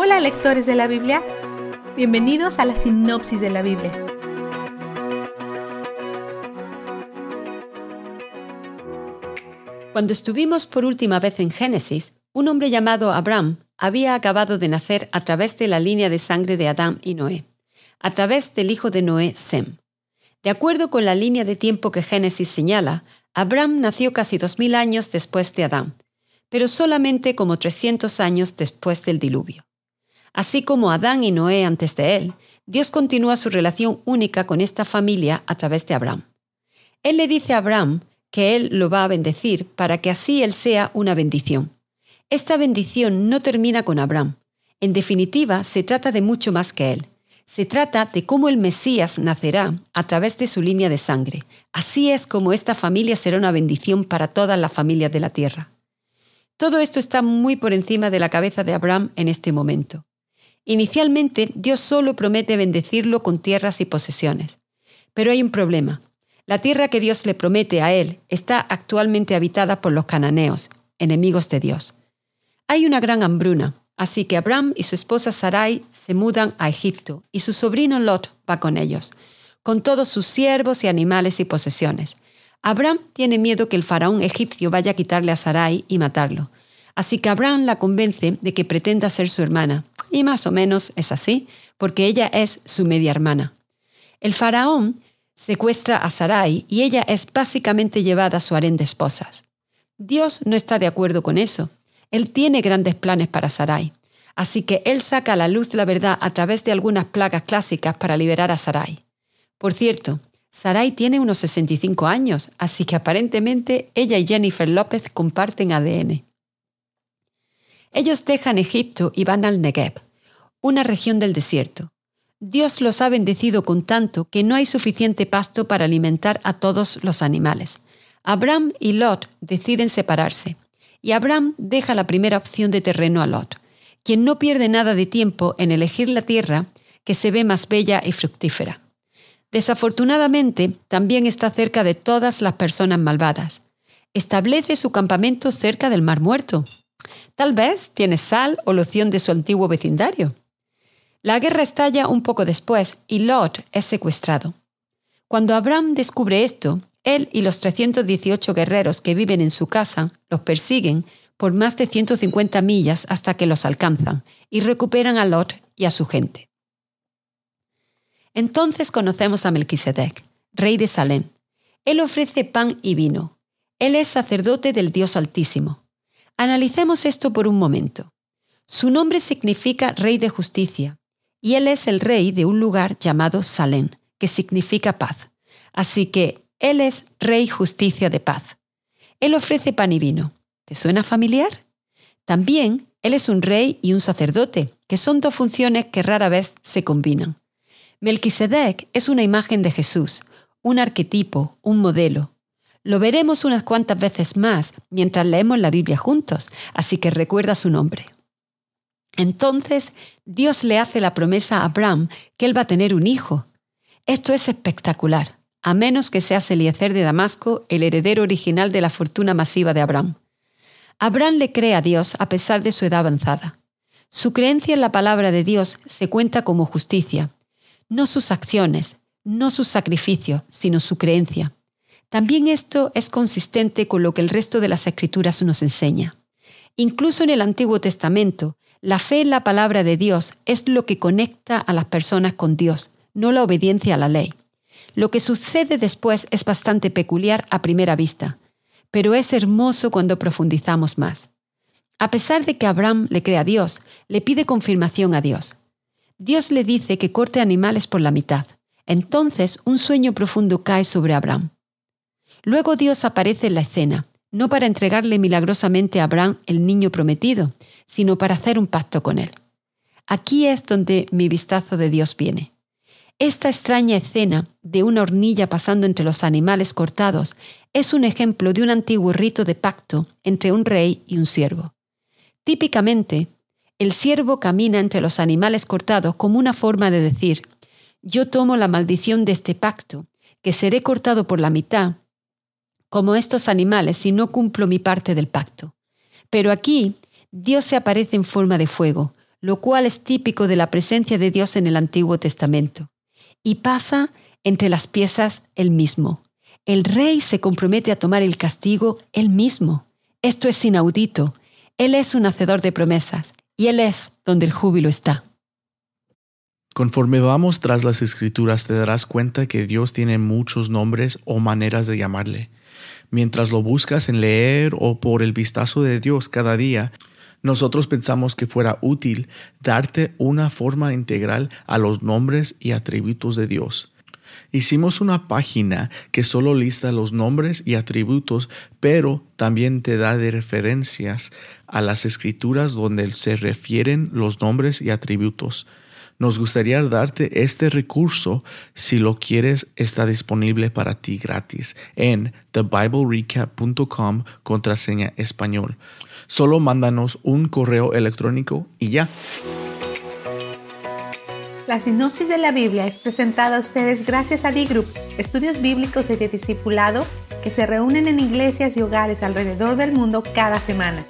Hola lectores de la Biblia, bienvenidos a la sinopsis de la Biblia. Cuando estuvimos por última vez en Génesis, un hombre llamado Abraham había acabado de nacer a través de la línea de sangre de Adán y Noé, a través del hijo de Noé, Sem. De acuerdo con la línea de tiempo que Génesis señala, Abraham nació casi 2000 años después de Adán, pero solamente como 300 años después del diluvio. Así como Adán y Noé antes de él, Dios continúa su relación única con esta familia a través de Abraham. Él le dice a Abraham que él lo va a bendecir para que así él sea una bendición. Esta bendición no termina con Abraham. En definitiva, se trata de mucho más que él. Se trata de cómo el Mesías nacerá a través de su línea de sangre. Así es como esta familia será una bendición para todas las familias de la tierra. Todo esto está muy por encima de la cabeza de Abraham en este momento. Inicialmente, Dios solo promete bendecirlo con tierras y posesiones. Pero hay un problema. La tierra que Dios le promete a él está actualmente habitada por los cananeos, enemigos de Dios. Hay una gran hambruna, así que Abraham y su esposa Sarai se mudan a Egipto y su sobrino Lot va con ellos, con todos sus siervos y animales y posesiones. Abraham tiene miedo que el faraón egipcio vaya a quitarle a Sarai y matarlo, así que Abraham la convence de que pretenda ser su hermana, y más o menos es así, porque ella es su media hermana. El faraón secuestra a Sarai y ella es básicamente llevada a su harén de esposas. Dios no está de acuerdo con eso. Él tiene grandes planes para Sarai. Así que él saca a la luz la verdad a través de algunas plagas clásicas para liberar a Sarai. Por cierto, Sarai tiene unos 65 años, así que aparentemente ella y Jennifer López comparten ADN. Ellos dejan Egipto y van al Negev, una región del desierto. Dios los ha bendecido con tanto que no hay suficiente pasto para alimentar a todos los animales. Abraham y Lot deciden separarse, y Abraham deja la primera opción de terreno a Lot, quien no pierde nada de tiempo en elegir la tierra que se ve más bella y fructífera. Desafortunadamente, también está cerca de todas las personas malvadas. Establece su campamento cerca del Mar Muerto, Tal vez tiene sal o loción de su antiguo vecindario. La guerra estalla un poco después y Lot es secuestrado. Cuando Abraham descubre esto, él y los 318 guerreros que viven en su casa los persiguen por más de 150 millas hasta que los alcanzan y recuperan a Lot y a su gente. Entonces conocemos a Melquisedec, rey de Salem. Él ofrece pan y vino. Él es sacerdote del Dios Altísimo. Analicemos esto por un momento. Su nombre significa Rey de Justicia, y él es el rey de un lugar llamado Salem, que significa paz. Así que él es Rey Justicia de Paz. Él ofrece pan y vino. ¿Te suena familiar? También él es un rey y un sacerdote, que son dos funciones que rara vez se combinan. Melquisedec es una imagen de Jesús, un arquetipo, un modelo, lo veremos unas cuantas veces más mientras leemos la Biblia juntos, así que recuerda su nombre. Entonces Dios le hace la promesa a Abraham que él va a tener un hijo. Esto es espectacular, a menos que sea Eliezer de Damasco, el heredero original de la fortuna masiva de Abraham. Abraham le cree a Dios a pesar de su edad avanzada. Su creencia en la palabra de Dios se cuenta como justicia, no sus acciones, no sus sacrificios, sino su creencia. También esto es consistente con lo que el resto de las escrituras nos enseña. Incluso en el Antiguo Testamento, la fe en la palabra de Dios es lo que conecta a las personas con Dios, no la obediencia a la ley. Lo que sucede después es bastante peculiar a primera vista, pero es hermoso cuando profundizamos más. A pesar de que Abraham le cree a Dios, le pide confirmación a Dios. Dios le dice que corte animales por la mitad. Entonces un sueño profundo cae sobre Abraham. Luego Dios aparece en la escena, no para entregarle milagrosamente a Abraham el niño prometido, sino para hacer un pacto con él. Aquí es donde mi vistazo de Dios viene. Esta extraña escena de una hornilla pasando entre los animales cortados es un ejemplo de un antiguo rito de pacto entre un rey y un siervo. Típicamente, el siervo camina entre los animales cortados como una forma de decir, yo tomo la maldición de este pacto, que seré cortado por la mitad como estos animales si no cumplo mi parte del pacto. Pero aquí Dios se aparece en forma de fuego, lo cual es típico de la presencia de Dios en el Antiguo Testamento. Y pasa entre las piezas él mismo. El rey se compromete a tomar el castigo él mismo. Esto es inaudito. Él es un hacedor de promesas y Él es donde el júbilo está. Conforme vamos tras las escrituras te darás cuenta que Dios tiene muchos nombres o maneras de llamarle. Mientras lo buscas en leer o por el vistazo de Dios cada día, nosotros pensamos que fuera útil darte una forma integral a los nombres y atributos de Dios. Hicimos una página que solo lista los nombres y atributos, pero también te da de referencias a las escrituras donde se refieren los nombres y atributos. Nos gustaría darte este recurso. Si lo quieres, está disponible para ti gratis en thebiblerecap.com contraseña español. Solo mándanos un correo electrónico y ya. La sinopsis de la Biblia es presentada a ustedes gracias a B-Group, estudios bíblicos y de discipulado que se reúnen en iglesias y hogares alrededor del mundo cada semana.